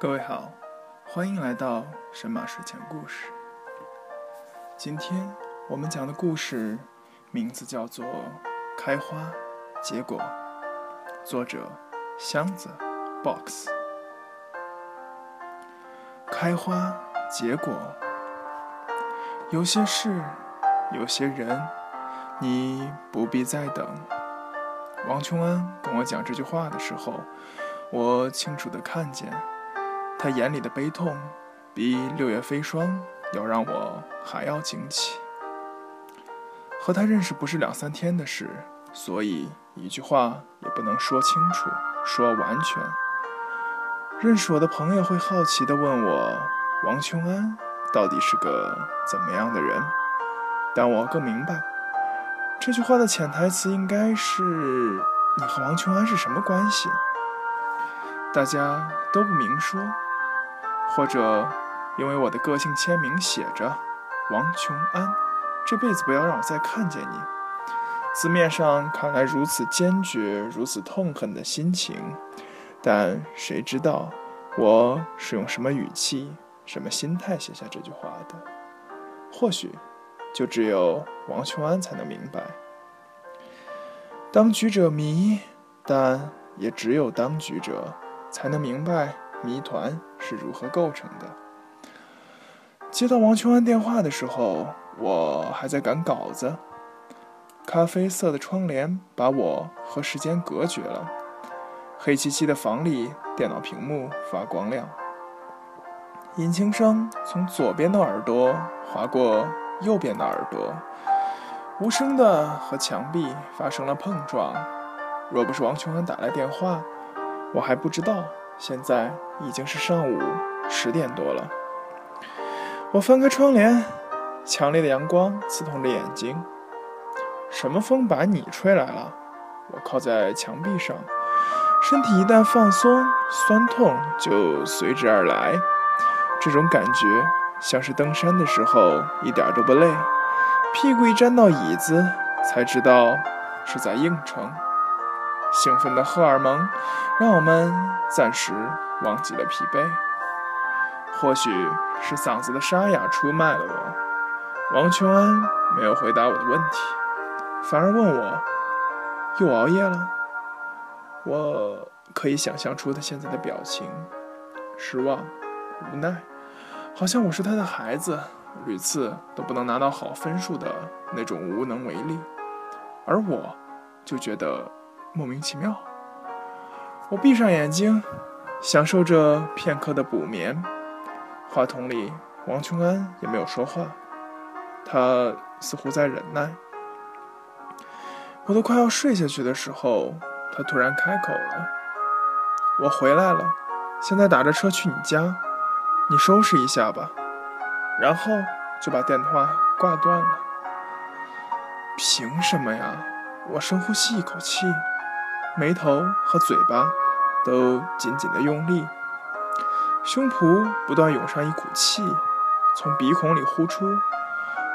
各位好，欢迎来到神马睡前故事。今天我们讲的故事名字叫做《开花结果》，作者箱子 box。开花结果，有些事，有些人，你不必再等。王琼安跟我讲这句话的时候，我清楚的看见，他眼里的悲痛，比六月飞霜要让我还要惊奇。和他认识不是两三天的事，所以一句话也不能说清楚，说完全。认识我的朋友会好奇的问我，王琼安到底是个怎么样的人？但我更明白。这句话的潜台词应该是：你和王琼安是什么关系？大家都不明说，或者因为我的个性签名写着“王琼安”，这辈子不要让我再看见你。字面上看来如此坚决、如此痛恨的心情，但谁知道我是用什么语气、什么心态写下这句话的？或许。就只有王琼安才能明白，当局者迷，但也只有当局者才能明白谜团是如何构成的。接到王琼安电话的时候，我还在赶稿子，咖啡色的窗帘把我和时间隔绝了，黑漆漆的房里，电脑屏幕发光亮，引擎声从左边的耳朵划过。右边的耳朵无声的和墙壁发生了碰撞。若不是王琼安打来电话，我还不知道现在已经是上午十点多了。我翻开窗帘，强烈的阳光刺痛着眼睛。什么风把你吹来了？我靠在墙壁上，身体一旦放松，酸痛就随之而来。这种感觉。像是登山的时候一点都不累，屁股一沾到椅子，才知道是在硬撑。兴奋的荷尔蒙让我们暂时忘记了疲惫。或许是嗓子的沙哑出卖了我。王琼安没有回答我的问题，反而问我又熬夜了。我可以想象出他现在的表情：失望、无奈。好像我是他的孩子，屡次都不能拿到好分数的那种无能为力，而我，就觉得莫名其妙。我闭上眼睛，享受着片刻的补眠。话筒里，王琼安也没有说话，他似乎在忍耐。我都快要睡下去的时候，他突然开口了：“我回来了，现在打着车去你家。”你收拾一下吧，然后就把电话挂断了。凭什么呀？我深呼吸一口气，眉头和嘴巴都紧紧的用力，胸脯不断涌上一股气，从鼻孔里呼出。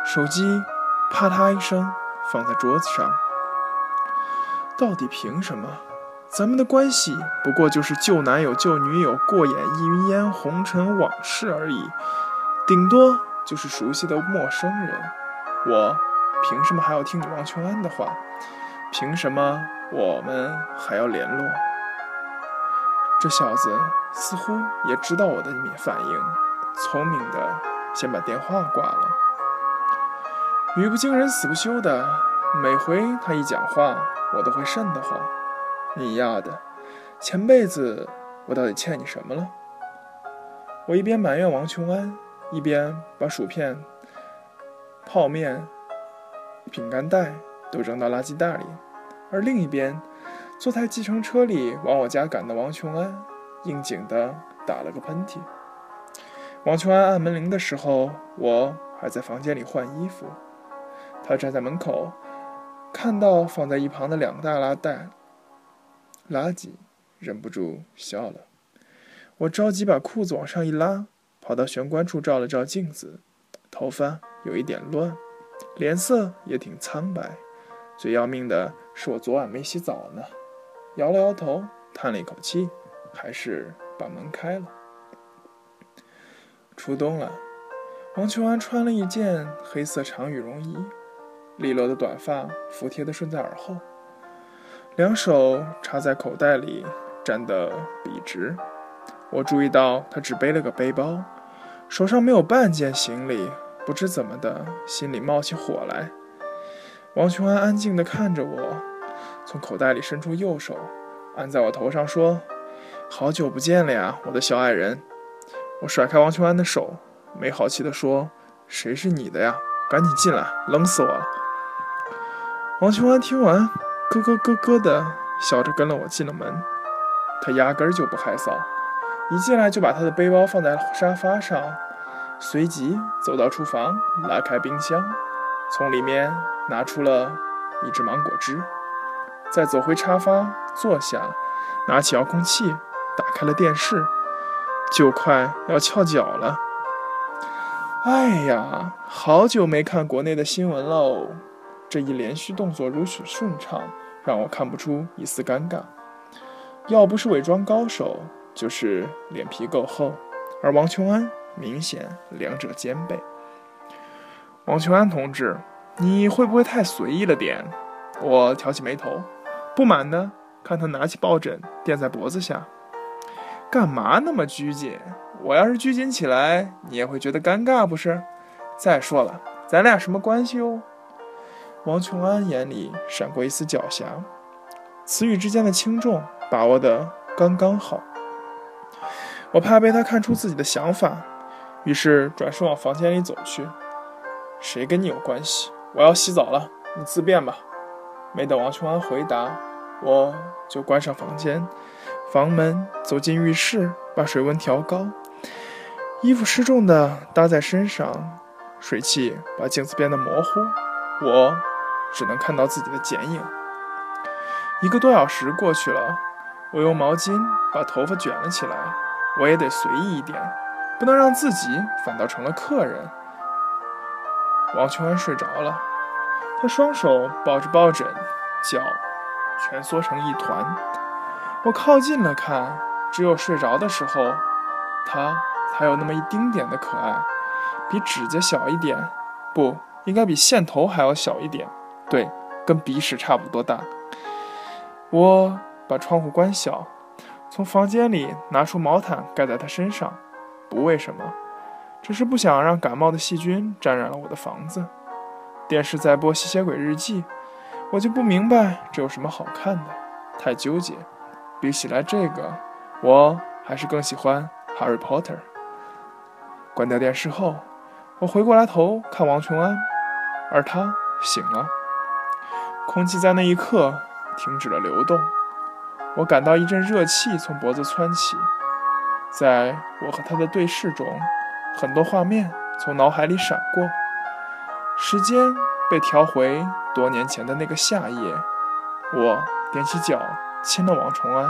手机啪嗒一声放在桌子上。到底凭什么？咱们的关系不过就是旧男友、旧女友过眼云烟、红尘往事而已，顶多就是熟悉的陌生人。我凭什么还要听你王琼安的话？凭什么我们还要联络？这小子似乎也知道我的反应，聪明的先把电话挂了。语不惊人死不休的，每回他一讲话，我都会瘆得慌。你丫的，前辈子我到底欠你什么了？我一边埋怨王琼安，一边把薯片、泡面、饼干袋都扔到垃圾袋里，而另一边，坐在计程车里往我家赶的王琼安应景的打了个喷嚏。王琼安按门铃的时候，我还在房间里换衣服。他站在门口，看到放在一旁的两个大拉袋。垃圾，忍不住笑了。我着急把裤子往上一拉，跑到玄关处照了照镜子，头发有一点乱，脸色也挺苍白。最要命的是我昨晚没洗澡呢。摇了摇头，叹了一口气，还是把门开了。初冬了，王秋安穿了一件黑色长羽绒衣，利落的短发服帖的顺在耳后，两手插在口袋里，站得笔直。我注意到他只背了个背包，手上没有半件行李，不知怎么的，心里冒起火来。王琼安安静地看着我，从口袋里伸出右手，按在我头上说：“好久不见了呀，我的小矮人。”我甩开王琼安的手，没好气地说：“谁是你的呀？赶紧进来，冷死我了。”王琼安听完，咯咯咯咯的笑着跟了我进了门。他压根儿就不害臊，一进来就把他的背包放在沙发上，随即走到厨房，拉开冰箱，从里面。拿出了一支芒果汁，再走回沙发坐下，拿起遥控器打开了电视，就快要翘脚了。哎呀，好久没看国内的新闻喽！这一连续动作如此顺畅，让我看不出一丝尴尬。要不是伪装高手，就是脸皮够厚。而王琼安明显两者兼备。王琼安同志。你会不会太随意了点？我挑起眉头，不满的看他拿起抱枕垫在脖子下，干嘛那么拘谨？我要是拘谨起来，你也会觉得尴尬不是？再说了，咱俩什么关系哦？王琼安眼里闪过一丝狡黠，词语之间的轻重把握的刚刚好。我怕被他看出自己的想法，于是转身往房间里走去。谁跟你有关系？我要洗澡了，你自便吧。没等王琼安回答，我就关上房间，房门，走进浴室，把水温调高，衣服失重的搭在身上，水汽把镜子变得模糊，我只能看到自己的剪影。一个多小时过去了，我用毛巾把头发卷了起来，我也得随意一点，不能让自己反倒成了客人。王秋安睡着了，他双手抱着抱枕，脚蜷缩成一团。我靠近了看，只有睡着的时候，他才有那么一丁点的可爱，比指甲小一点，不应该比线头还要小一点，对，跟鼻屎差不多大。我把窗户关小，从房间里拿出毛毯盖在他身上，不为什么。只是不想让感冒的细菌沾染了我的房子。电视在播《吸血鬼日记》，我就不明白这有什么好看的，太纠结。比起来这个，我还是更喜欢《Harry Potter》。关掉电视后，我回过来头看王琼安，而他醒了。空气在那一刻停止了流动，我感到一阵热气从脖子窜起，在我和他的对视中。很多画面从脑海里闪过，时间被调回多年前的那个夏夜。我踮起脚亲了王重安，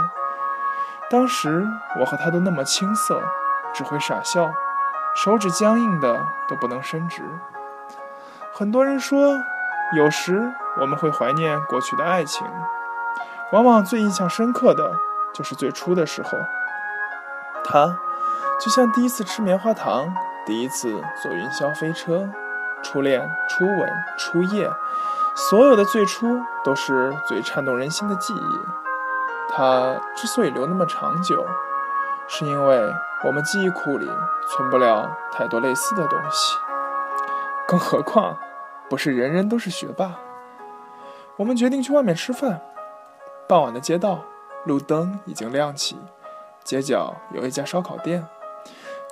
当时我和他都那么青涩，只会傻笑，手指僵硬的都不能伸直。很多人说，有时我们会怀念过去的爱情，往往最印象深刻的就是最初的时候。他。就像第一次吃棉花糖，第一次坐云霄飞车，初恋、初吻、初夜，所有的最初都是最颤动人心的记忆。它之所以留那么长久，是因为我们记忆库里存不了太多类似的东西。更何况，不是人人都是学霸。我们决定去外面吃饭。傍晚的街道，路灯已经亮起，街角有一家烧烤店。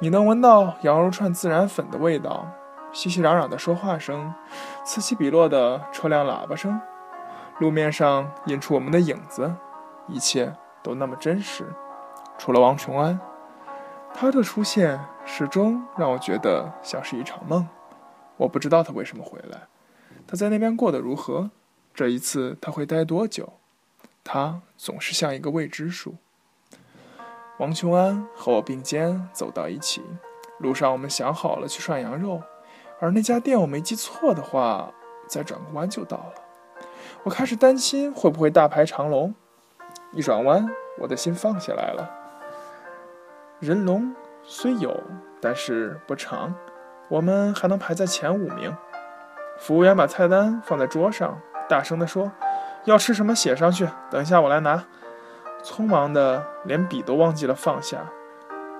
你能闻到羊肉串孜然粉的味道，熙熙攘攘的说话声，此起彼落的车辆喇叭声，路面上印出我们的影子，一切都那么真实。除了王琼安，他的出现始终让我觉得像是一场梦。我不知道他为什么回来，他在那边过得如何，这一次他会待多久？他总是像一个未知数。王琼安和我并肩走到一起，路上我们想好了去涮羊肉，而那家店我没记错的话，再转个弯就到了。我开始担心会不会大排长龙，一转弯，我的心放下来了。人龙虽有，但是不长，我们还能排在前五名。服务员把菜单放在桌上，大声地说：“要吃什么写上去，等一下我来拿。”匆忙的连笔都忘记了放下。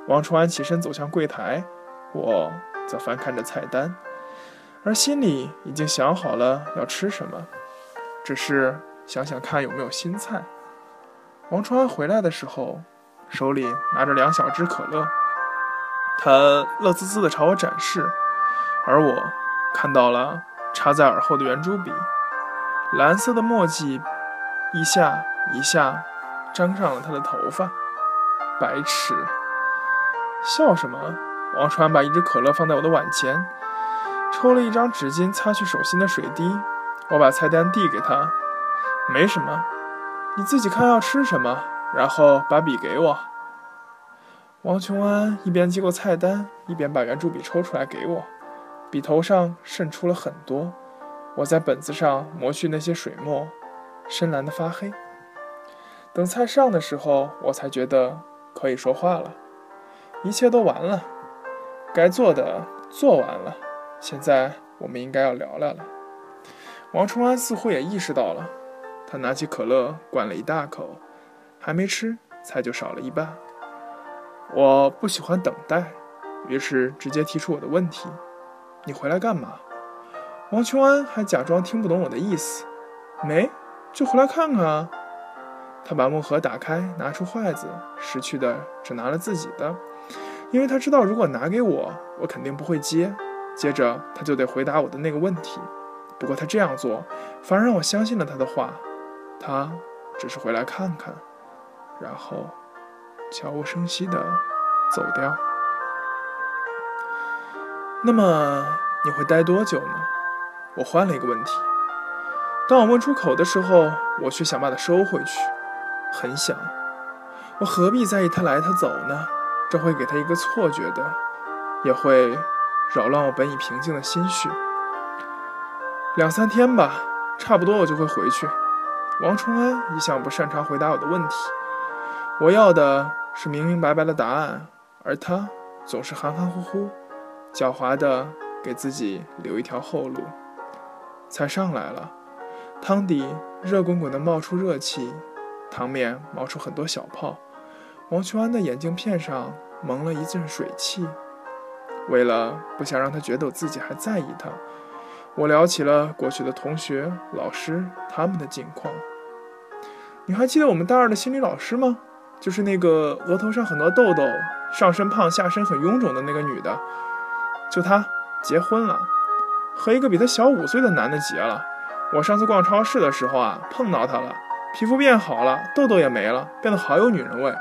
王初安起身走向柜台，我则翻看着菜单，而心里已经想好了要吃什么，只是想想看有没有新菜。王初安回来的时候，手里拿着两小支可乐，他乐滋滋地朝我展示，而我看到了插在耳后的圆珠笔，蓝色的墨迹一下一下沾上了他的头发，白痴。笑什么？王川把一支可乐放在我的碗前，抽了一张纸巾擦去手心的水滴。我把菜单递给他，没什么，你自己看要吃什么，然后把笔给我。王琼安一边接过菜单，一边把圆珠笔抽出来给我，笔头上渗出了很多。我在本子上磨去那些水墨，深蓝的发黑。等菜上的时候，我才觉得可以说话了。一切都完了，该做的做完了，现在我们应该要聊聊了。王重安似乎也意识到了，他拿起可乐灌了一大口，还没吃，菜就少了一半。我不喜欢等待，于是直接提出我的问题：“你回来干嘛？”王琼安还假装听不懂我的意思：“没，就回来看看啊。”他把木盒打开，拿出筷子，识趣的只拿了自己的。因为他知道，如果拿给我，我肯定不会接。接着他就得回答我的那个问题。不过他这样做，反而让我相信了他的话。他只是回来看看，然后悄无声息地走掉。那么你会待多久呢？我换了一个问题。当我问出口的时候，我却想把它收回去。很想，我何必在意他来他走呢？这会给他一个错觉的，也会扰乱我本已平静的心绪。两三天吧，差不多我就会回去。王崇恩一向不擅长回答我的问题，我要的是明明白白的答案，而他总是含含糊糊，狡猾的给自己留一条后路。菜上来了，汤底热滚滚的冒出热气，汤面冒出很多小泡。王秋安的眼镜片上蒙了一阵水汽。为了不想让他觉得我自己还在意他，我聊起了过去的同学、老师他们的近况。你还记得我们大二的心理老师吗？就是那个额头上很多痘痘、上身胖、下身很臃肿的那个女的。就她结婚了，和一个比她小五岁的男的结了。我上次逛超市的时候啊，碰到她了，皮肤变好了，痘痘也没了，变得好有女人味。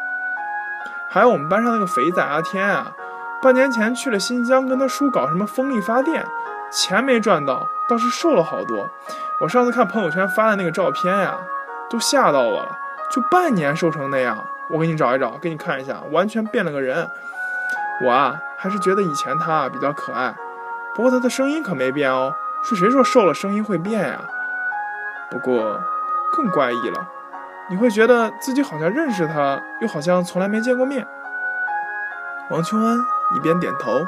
还有我们班上那个肥仔阿天啊，半年前去了新疆跟他叔搞什么风力发电，钱没赚到，倒是瘦了好多。我上次看朋友圈发的那个照片呀，都吓到我了，就半年瘦成那样。我给你找一找，给你看一下，完全变了个人。我啊，还是觉得以前他比较可爱，不过他的声音可没变哦。是谁说瘦了声音会变呀？不过更怪异了。你会觉得自己好像认识他，又好像从来没见过面。王秋安一边点头，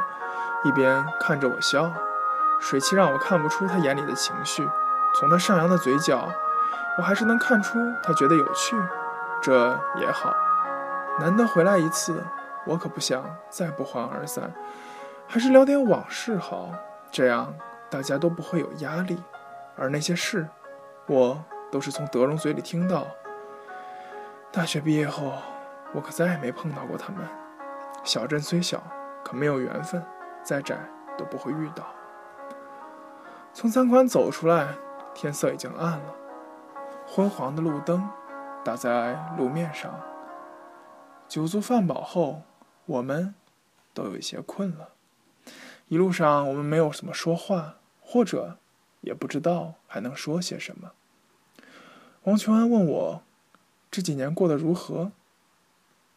一边看着我笑，水汽让我看不出他眼里的情绪。从他上扬的嘴角，我还是能看出他觉得有趣。这也好，难得回来一次，我可不想再不欢而散。还是聊点往事好，这样大家都不会有压力。而那些事，我都是从德荣嘴里听到。大学毕业后，我可再也没碰到过他们。小镇虽小，可没有缘分，再窄都不会遇到。从餐馆走出来，天色已经暗了，昏黄的路灯打在路面上。酒足饭饱后，我们都有一些困了。一路上，我们没有怎么说话，或者也不知道还能说些什么。王琼安问我。这几年过得如何？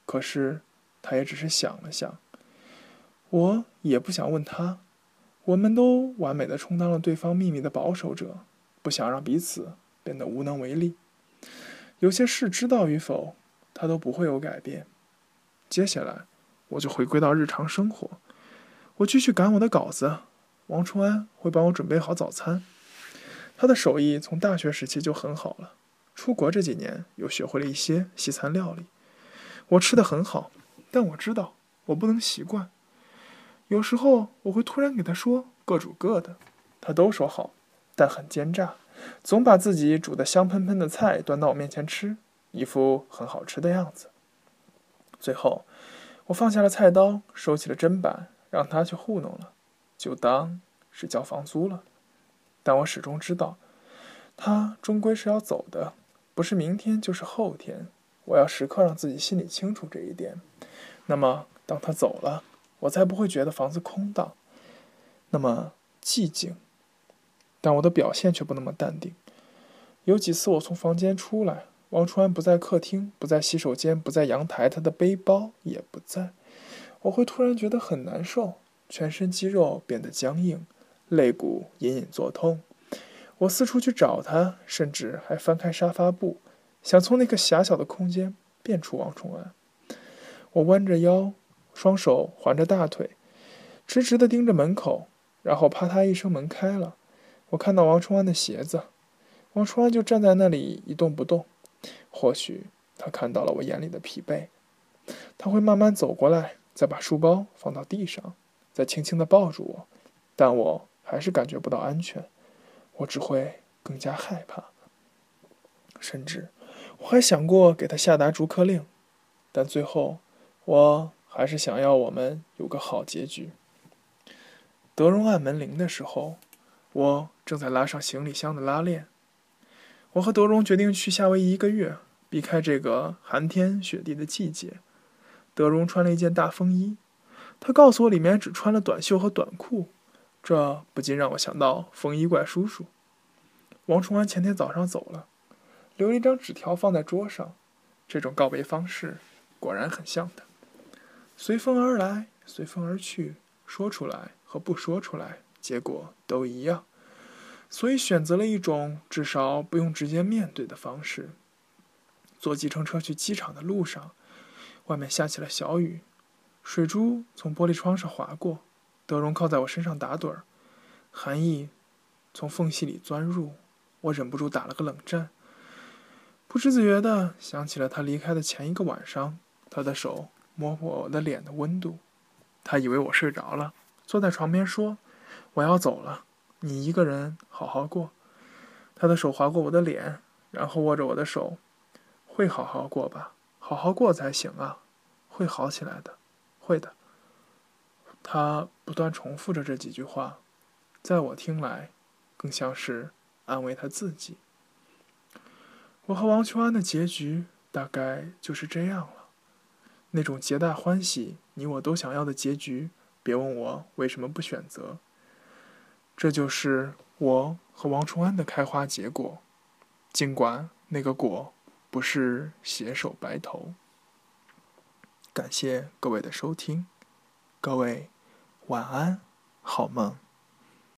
可是，他也只是想了想。我也不想问他。我们都完美的充当了对方秘密的保守者，不想让彼此变得无能为力。有些事知道与否，他都不会有改变。接下来，我就回归到日常生活。我继续赶我的稿子，王春安会帮我准备好早餐。他的手艺从大学时期就很好了，出国这几年又学会了一些西餐料理。我吃的很好，但我知道我不能习惯。有时候我会突然给他说各煮各的，他都说好，但很奸诈，总把自己煮的香喷喷的菜端到我面前吃，一副很好吃的样子。最后，我放下了菜刀，收起了砧板，让他去糊弄了，就当是交房租了。但我始终知道，他终归是要走的，不是明天就是后天。我要时刻让自己心里清楚这一点。那么，当他走了。我才不会觉得房子空荡，那么寂静。但我的表现却不那么淡定。有几次我从房间出来，王川不在客厅，不在洗手间，不在阳台，他的背包也不在。我会突然觉得很难受，全身肌肉变得僵硬，肋骨隐隐作痛。我四处去找他，甚至还翻开沙发布，想从那个狭小的空间变出王崇安。我弯着腰。双手环着大腿，直直地盯着门口，然后啪嗒一声，门开了。我看到王重安的鞋子，王重安就站在那里一动不动。或许他看到了我眼里的疲惫，他会慢慢走过来，再把书包放到地上，再轻轻地抱住我。但我还是感觉不到安全，我只会更加害怕。甚至我还想过给他下达逐客令，但最后我。还是想要我们有个好结局。德荣按门铃的时候，我正在拉上行李箱的拉链。我和德荣决定去夏威夷一个月，避开这个寒天雪地的季节。德荣穿了一件大风衣，他告诉我里面只穿了短袖和短裤，这不禁让我想到风衣怪叔叔。王崇安前天早上走了，留了一张纸条放在桌上。这种告别方式果然很像他。随风而来，随风而去，说出来和不说出来，结果都一样。所以选择了一种至少不用直接面对的方式。坐计程车去机场的路上，外面下起了小雨，水珠从玻璃窗上划过，德荣靠在我身上打盹儿，寒意从缝隙里钻入，我忍不住打了个冷战。不知不觉的想起了他离开的前一个晚上，他的手。摸摸我的脸的温度，他以为我睡着了，坐在床边说：“我要走了，你一个人好好过。”他的手划过我的脸，然后握着我的手：“会好好过吧？好好过才行啊，会好起来的，会的。”他不断重复着这几句话，在我听来，更像是安慰他自己。我和王秋安的结局大概就是这样了。那种皆大欢喜、你我都想要的结局，别问我为什么不选择。这就是我和王崇安的开花结果，尽管那个果不是携手白头。感谢各位的收听，各位晚安，好梦。